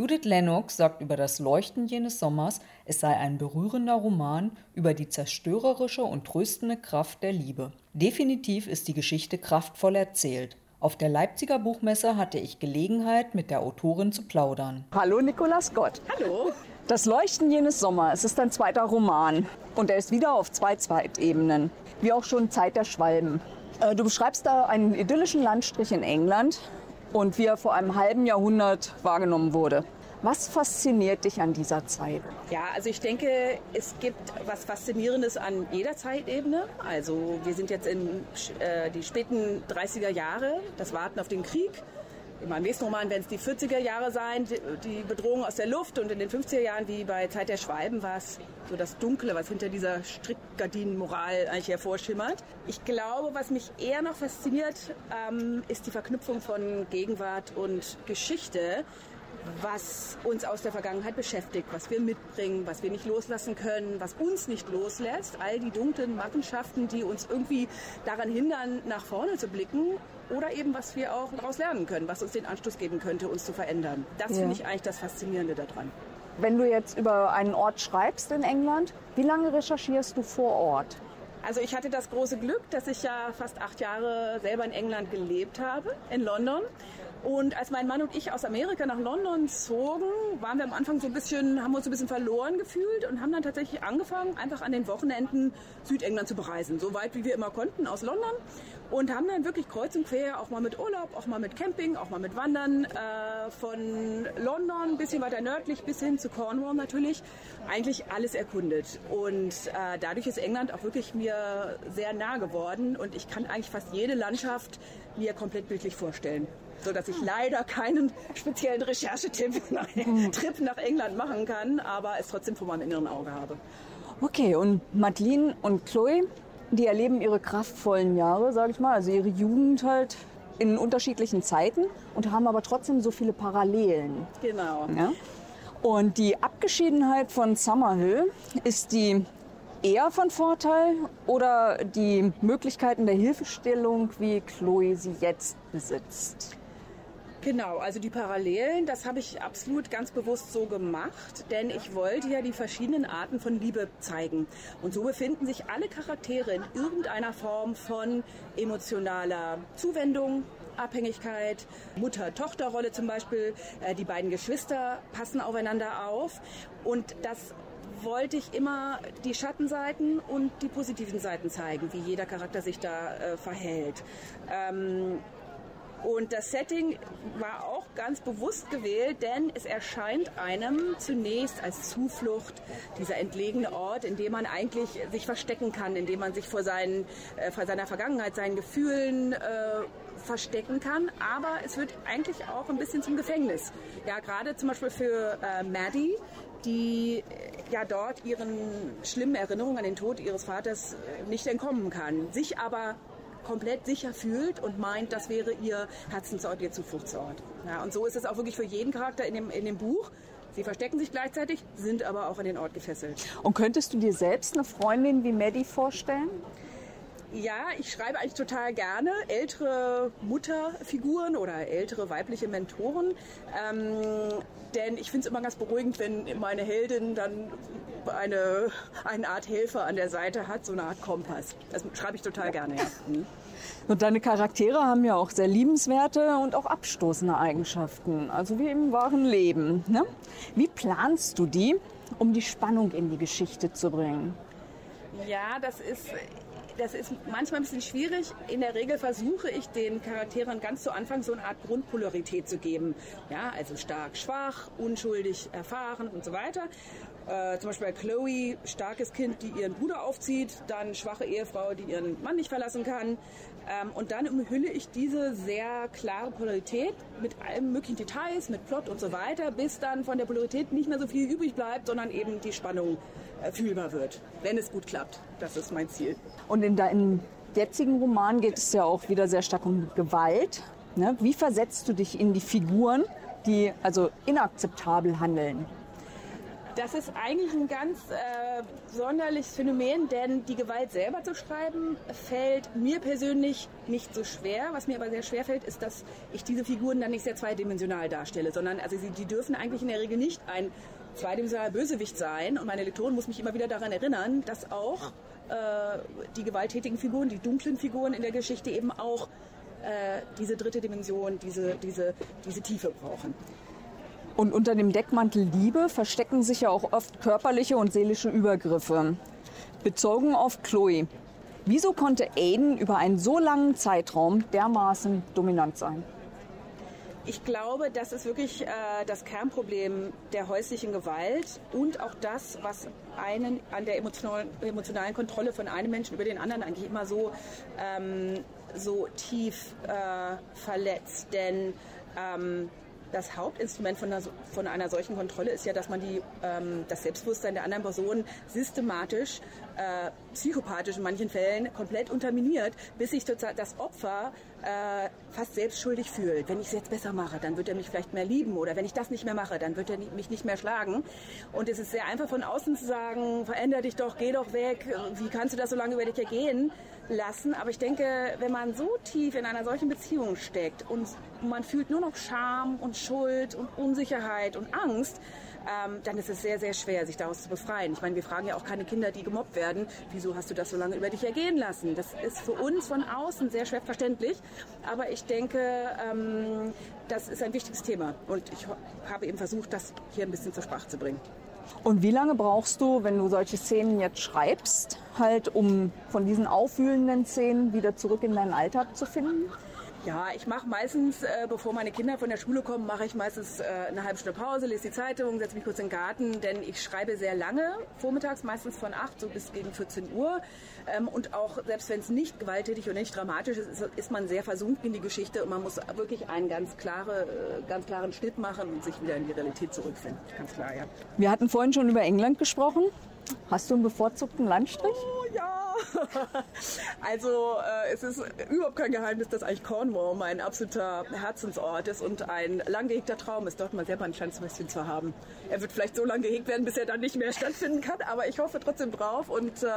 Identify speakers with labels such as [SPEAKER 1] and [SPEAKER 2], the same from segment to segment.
[SPEAKER 1] Judith Lennox sagt über das Leuchten jenes Sommers, es sei ein berührender Roman über die zerstörerische und tröstende Kraft der Liebe. Definitiv ist die Geschichte kraftvoll erzählt. Auf der Leipziger Buchmesse hatte ich Gelegenheit, mit der Autorin zu plaudern.
[SPEAKER 2] Hallo Nikolaus Gott.
[SPEAKER 3] Hallo.
[SPEAKER 2] Das Leuchten jenes Sommers ist ein zweiter Roman und er ist wieder auf zwei Zweitebenen, wie auch schon Zeit der Schwalben. Äh, du beschreibst da einen idyllischen Landstrich in England und wie er vor einem halben Jahrhundert wahrgenommen wurde. Was fasziniert dich an dieser Zeit?
[SPEAKER 3] Ja, also ich denke, es gibt was Faszinierendes an jeder Zeitebene. Also wir sind jetzt in äh, die späten 30er Jahre, das Warten auf den Krieg. In meinem nächsten Roman werden es die 40er Jahre sein, die Bedrohung aus der Luft. Und in den 50er Jahren, wie bei Zeit der Schwalben, war es so das Dunkle, was hinter dieser Strickgardinenmoral eigentlich hervorschimmert. Ich glaube, was mich eher noch fasziniert, ähm, ist die Verknüpfung von Gegenwart und Geschichte was uns aus der Vergangenheit beschäftigt, was wir mitbringen, was wir nicht loslassen können, was uns nicht loslässt, all die dunklen Machenschaften, die uns irgendwie daran hindern, nach vorne zu blicken oder eben was wir auch daraus lernen können, was uns den Anstoß geben könnte, uns zu verändern. Das ja. finde ich eigentlich das Faszinierende daran.
[SPEAKER 2] Wenn du jetzt über einen Ort schreibst in England, wie lange recherchierst du vor Ort?
[SPEAKER 3] Also ich hatte das große Glück, dass ich ja fast acht Jahre selber in England gelebt habe, in London. Und als mein Mann und ich aus Amerika nach London zogen, waren wir am Anfang so ein bisschen, haben uns ein bisschen verloren gefühlt und haben dann tatsächlich angefangen, einfach an den Wochenenden Südengland zu bereisen. So weit wie wir immer konnten aus London. Und haben dann wirklich kreuz und quer, auch mal mit Urlaub, auch mal mit Camping, auch mal mit Wandern, äh, von London ein bisschen weiter nördlich bis hin zu Cornwall natürlich, eigentlich alles erkundet. Und äh, dadurch ist England auch wirklich mir sehr nah geworden und ich kann eigentlich fast jede Landschaft mir komplett bildlich vorstellen so dass ich leider keinen speziellen Recherchetipp nach, Trip nach England machen kann, aber es trotzdem vor meinem inneren Auge habe.
[SPEAKER 2] Okay, und Madeline und Chloe, die erleben ihre kraftvollen Jahre, sage ich mal, also ihre Jugend halt in unterschiedlichen Zeiten und haben aber trotzdem so viele Parallelen.
[SPEAKER 3] Genau.
[SPEAKER 2] Ja? Und die Abgeschiedenheit von Summerhill ist die eher von Vorteil oder die Möglichkeiten der Hilfestellung, wie Chloe sie jetzt besitzt?
[SPEAKER 3] Genau, also die Parallelen, das habe ich absolut ganz bewusst so gemacht, denn ich wollte ja die verschiedenen Arten von Liebe zeigen. Und so befinden sich alle Charaktere in irgendeiner Form von emotionaler Zuwendung, Abhängigkeit, Mutter-Tochter-Rolle zum Beispiel. Äh, die beiden Geschwister passen aufeinander auf und das wollte ich immer die Schattenseiten und die positiven Seiten zeigen, wie jeder Charakter sich da äh, verhält. Ähm, und das Setting war auch ganz bewusst gewählt, denn es erscheint einem zunächst als Zuflucht dieser entlegene Ort, in dem man eigentlich sich verstecken kann, in dem man sich vor, seinen, äh, vor seiner Vergangenheit, seinen Gefühlen äh, verstecken kann. Aber es wird eigentlich auch ein bisschen zum Gefängnis. Ja, gerade zum Beispiel für äh, Maddie, die äh, ja dort ihren schlimmen Erinnerungen an den Tod ihres Vaters äh, nicht entkommen kann, sich aber komplett sicher fühlt und meint, das wäre ihr Herzensort, ihr Zufluchtsort. Ja, und so ist es auch wirklich für jeden Charakter in dem, in dem Buch. Sie verstecken sich gleichzeitig, sind aber auch an den Ort gefesselt.
[SPEAKER 2] Und könntest du dir selbst eine Freundin wie Maddie vorstellen?
[SPEAKER 3] Ja, ich schreibe eigentlich total gerne ältere Mutterfiguren oder ältere weibliche Mentoren. Ähm, denn ich finde es immer ganz beruhigend, wenn meine Heldin dann eine, eine Art Helfer an der Seite hat, so eine Art Kompass. Das schreibe ich total gerne, ja. Mhm.
[SPEAKER 2] Und deine Charaktere haben ja auch sehr liebenswerte und auch abstoßende Eigenschaften, also wie im wahren Leben. Ne? Wie planst du die, um die Spannung in die Geschichte zu bringen?
[SPEAKER 3] Ja, das ist das ist manchmal ein bisschen schwierig. In der Regel versuche ich den Charakteren ganz zu Anfang so eine Art Grundpolarität zu geben. Ja, also stark, schwach, unschuldig, erfahren und so weiter. Äh, zum Beispiel bei Chloe, starkes Kind, die ihren Bruder aufzieht, dann schwache Ehefrau, die ihren Mann nicht verlassen kann. Ähm, und dann umhülle ich diese sehr klare Polarität mit allen möglichen Details, mit Plot und so weiter, bis dann von der Polarität nicht mehr so viel übrig bleibt, sondern eben die Spannung äh, fühlbar wird, wenn es gut klappt. Das ist mein Ziel.
[SPEAKER 2] Und in deinem jetzigen Roman geht es ja auch wieder sehr stark um Gewalt. Ne? Wie versetzt du dich in die Figuren, die also inakzeptabel handeln?
[SPEAKER 3] Das ist eigentlich ein ganz äh, sonderliches Phänomen, denn die Gewalt selber zu schreiben fällt mir persönlich nicht so schwer. Was mir aber sehr schwer fällt, ist, dass ich diese Figuren dann nicht sehr zweidimensional darstelle, sondern also sie, die dürfen eigentlich in der Regel nicht ein zweidimensionaler Bösewicht sein. Und meine Lektorin muss mich immer wieder daran erinnern, dass auch äh, die gewalttätigen Figuren, die dunklen Figuren in der Geschichte eben auch äh, diese dritte Dimension, diese, diese, diese Tiefe brauchen.
[SPEAKER 2] Und unter dem Deckmantel Liebe verstecken sich ja auch oft körperliche und seelische Übergriffe. Bezogen auf Chloe. Wieso konnte Aiden über einen so langen Zeitraum dermaßen dominant sein?
[SPEAKER 3] Ich glaube, das ist wirklich äh, das Kernproblem der häuslichen Gewalt und auch das, was einen an der emotionalen, emotionalen Kontrolle von einem Menschen über den anderen eigentlich immer so, ähm, so tief äh, verletzt. Denn ähm, das Hauptinstrument von einer, von einer, solchen Kontrolle ist ja, dass man die, ähm, das Selbstbewusstsein der anderen Person systematisch, äh, psychopathisch in manchen Fällen komplett unterminiert, bis sich das Opfer äh, fast selbstschuldig fühlt. Wenn ich es jetzt besser mache, dann wird er mich vielleicht mehr lieben oder wenn ich das nicht mehr mache, dann wird er mich nicht mehr schlagen. Und es ist sehr einfach von außen zu sagen, veränder dich doch, geh doch weg, wie kannst du das so lange über dich ergehen lassen? Aber ich denke, wenn man so tief in einer solchen Beziehung steckt und man fühlt nur noch Scham und Schuld und Unsicherheit und Angst, ähm, dann ist es sehr, sehr schwer, sich daraus zu befreien. Ich meine, wir fragen ja auch keine Kinder, die gemobbt werden, wieso hast du das so lange über dich ergehen lassen? Das ist für uns von außen sehr schwer verständlich, aber ich denke, ähm, das ist ein wichtiges Thema und ich habe eben versucht, das hier ein bisschen zur Sprache zu bringen.
[SPEAKER 2] Und wie lange brauchst du, wenn du solche Szenen jetzt schreibst, halt, um von diesen aufwühlenden Szenen wieder zurück in deinen Alltag zu finden?
[SPEAKER 3] Ja, ich mache meistens, äh, bevor meine Kinder von der Schule kommen, mache ich meistens äh, eine halbe Stunde Pause, lese die Zeitung, setze mich kurz in den Garten, denn ich schreibe sehr lange, vormittags meistens von 8 so bis gegen 14 Uhr. Ähm, und auch, selbst wenn es nicht gewalttätig und nicht dramatisch ist, ist, ist, man sehr versunken in die Geschichte und man muss wirklich einen ganz, klare, äh, ganz klaren Schnitt machen und sich wieder in die Realität zurückfinden. Ganz klar, ja.
[SPEAKER 2] Wir hatten vorhin schon über England gesprochen. Hast du einen bevorzugten Landstrich?
[SPEAKER 3] Oh ja, also äh, es ist überhaupt kein Geheimnis, dass eigentlich Cornwall mein absoluter Herzensort ist und ein lang gehegter Traum ist, dort mal selber ein kleines Häuschen zu haben. Er wird vielleicht so lange gehegt werden, bis er dann nicht mehr stattfinden kann, aber ich hoffe trotzdem drauf und äh,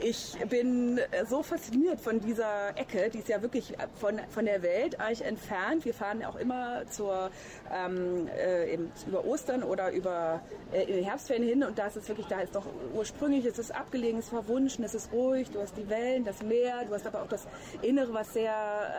[SPEAKER 3] ich bin so fasziniert von dieser Ecke, die ist ja wirklich von, von der Welt eigentlich entfernt. Wir fahren auch immer zur, ähm, äh, über Ostern oder über äh, Herbstferien hin und da ist es wirklich, da ist doch ursprünglich, es ist abgelegen, es ist verwunschen, es ist ruhig, du hast die Wellen, das Meer, du hast aber auch das Innere, was sehr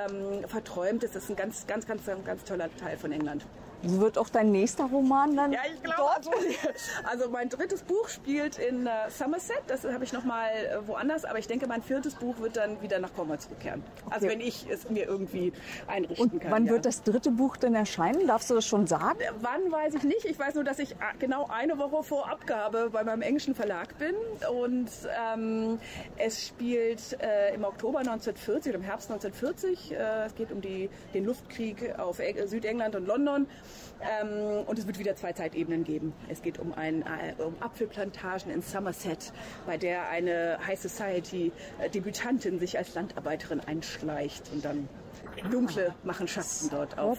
[SPEAKER 3] ähm, verträumt ist. Das ist ein ganz, ganz, ganz, ganz toller Teil von England.
[SPEAKER 2] Wird auch dein nächster Roman dann
[SPEAKER 3] ja, ich glaube? Also mein drittes Buch spielt in uh, Somerset. Das habe ich noch mal uh, woanders. Aber ich denke, mein viertes Buch wird dann wieder nach Cornwall zurückkehren. Also okay. Also wenn ich es mir irgendwie einrichten
[SPEAKER 2] Und
[SPEAKER 3] kann.
[SPEAKER 2] Wann ja. wird das dritte Buch denn erscheinen? Darfst du das schon sagen? Äh,
[SPEAKER 3] wann weiß ich nicht. Ich weiß nur, dass ich genau eine Woche vor Abgabe bei meinem englischen Verlag bin. Und ähm, es spielt äh, im Oktober 1940 oder im Herbst 1940. Äh, es geht um die, den Luftkrieg auf Südengland und London. Ähm, und es wird wieder zwei Zeitebenen geben. Es geht um, ein, äh, um Apfelplantagen in Somerset, bei der eine High Society äh, Debütantin sich als Landarbeiterin einschleicht und dann dunkle Machenschaften dort auf,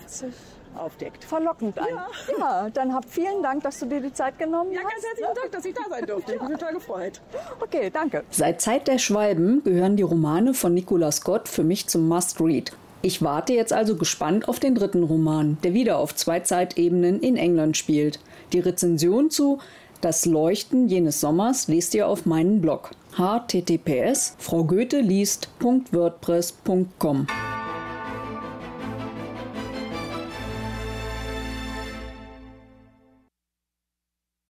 [SPEAKER 3] aufdeckt.
[SPEAKER 2] Verlockend ein. Ja. ja. dann hab vielen Dank, dass du dir die Zeit genommen
[SPEAKER 3] ja, hast. Ja, ganz herzlichen Dank, dass ich da sein durfte. Ich bin total gefreut.
[SPEAKER 2] Okay, danke.
[SPEAKER 1] Seit Zeit der Schwalben gehören die Romane von Nicola Scott für mich zum Must-Read. Ich warte jetzt also gespannt auf den dritten Roman, der wieder auf zwei Zeitebenen in England spielt. Die Rezension zu Das Leuchten jenes Sommers lest ihr auf meinem Blog https fraugoetheliest.wordpress.com.